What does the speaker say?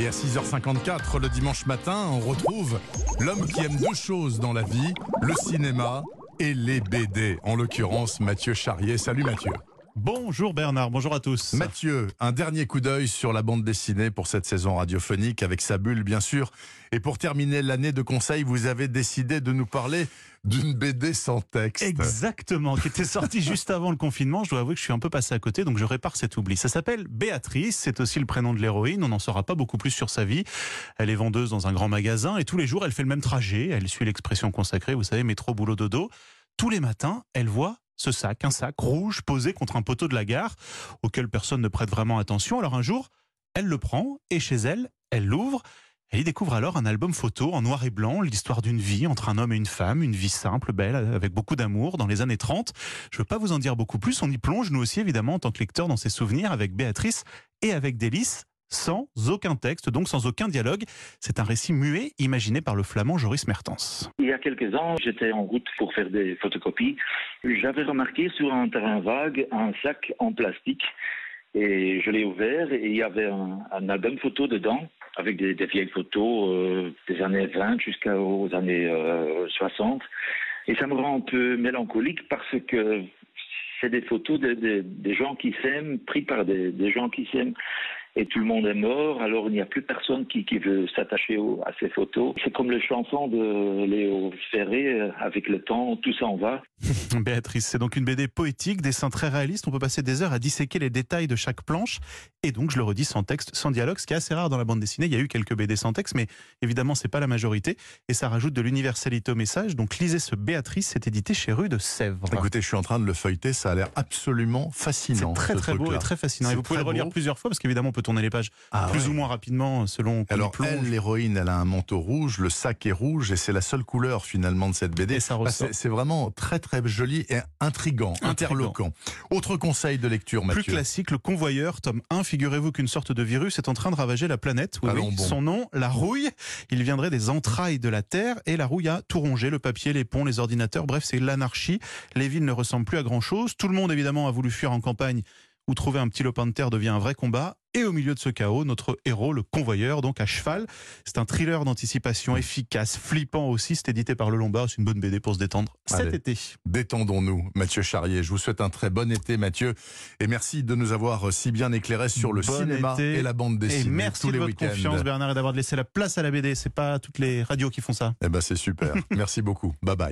Et à 6h54 le dimanche matin, on retrouve l'homme qui aime deux choses dans la vie, le cinéma et les BD. En l'occurrence, Mathieu Charrier. Salut Mathieu. Bonjour Bernard, bonjour à tous. Mathieu, un dernier coup d'œil sur la bande dessinée pour cette saison radiophonique avec sa bulle bien sûr. Et pour terminer l'année de conseil, vous avez décidé de nous parler d'une BD sans texte. Exactement, qui était sortie juste avant le confinement. Je dois avouer que je suis un peu passé à côté, donc je répare cet oubli. Ça s'appelle Béatrice, c'est aussi le prénom de l'héroïne. On n'en saura pas beaucoup plus sur sa vie. Elle est vendeuse dans un grand magasin et tous les jours elle fait le même trajet. Elle suit l'expression consacrée, vous savez, métro, boulot, dodo. Tous les matins, elle voit ce sac, un sac rouge posé contre un poteau de la gare, auquel personne ne prête vraiment attention. Alors un jour, elle le prend et chez elle, elle l'ouvre. Elle y découvre alors un album photo en noir et blanc, l'histoire d'une vie entre un homme et une femme, une vie simple, belle, avec beaucoup d'amour, dans les années 30. Je ne veux pas vous en dire beaucoup plus, on y plonge nous aussi évidemment en tant que lecteur dans ses souvenirs avec Béatrice et avec Délice sans aucun texte, donc sans aucun dialogue. C'est un récit muet imaginé par le flamand Joris Mertens. Il y a quelques ans, j'étais en route pour faire des photocopies. J'avais remarqué sur un terrain vague un sac en plastique et je l'ai ouvert et il y avait un, album photo dedans avec des, vieilles photos euh, des années 20 jusqu'aux années 60. Euh, et ça me rend un peu mélancolique parce que c'est des photos des gens qui s'aiment, pris par des gens qui s'aiment et tout le monde est mort, alors il n'y a plus personne qui, veut s'attacher à ces photos. C'est comme les chansons de Léo Ferré, euh, avec le temps, tout s'en va. Béatrice, c'est donc une BD poétique, dessin très réaliste, on peut passer des heures à disséquer les détails de chaque planche, et donc je le redis, sans texte, sans dialogue, ce qui est assez rare dans la bande dessinée. Il y a eu quelques BD sans texte, mais évidemment c'est pas la majorité, et ça rajoute de l'universalité au message. Donc lisez ce Béatrice, c'est édité chez Rue de Sèvres. Écoutez, je suis en train de le feuilleter, ça a l'air absolument fascinant. C'est très très beau et très fascinant. Et vous pouvez le relire plusieurs fois, parce qu'évidemment tourner les pages ah plus ou moins rapidement selon Alors elle, l'héroïne, elle a un manteau rouge, le sac est rouge et c'est la seule couleur finalement de cette BD. Bah, c'est vraiment très très joli et intrigant, interloquant. Autre conseil de lecture, Mathieu. Plus classique, le convoyeur, tome 1. Figurez-vous qu'une sorte de virus est en train de ravager la planète. Oui, Son nom, la rouille. Il viendrait des entrailles de la Terre et la rouille a tout rongé, le papier, les ponts, les ordinateurs. Bref, c'est l'anarchie. Les villes ne ressemblent plus à grand chose. Tout le monde évidemment a voulu fuir en campagne où trouver un petit lopin de terre devient un vrai combat. Et au milieu de ce chaos, notre héros, le convoyeur, donc à cheval. C'est un thriller d'anticipation efficace, flippant aussi. C'est édité par Le Lombard. C'est une bonne BD pour se détendre cet été. Détendons-nous, Mathieu Charrier. Je vous souhaite un très bon été, Mathieu. Et merci de nous avoir si bien éclairé sur le cinéma et la bande dessinée. Et merci tous de les votre confiance, Bernard, et d'avoir laissé la place à la BD. C'est pas toutes les radios qui font ça. Eh ben, c'est super. merci beaucoup. Bye bye.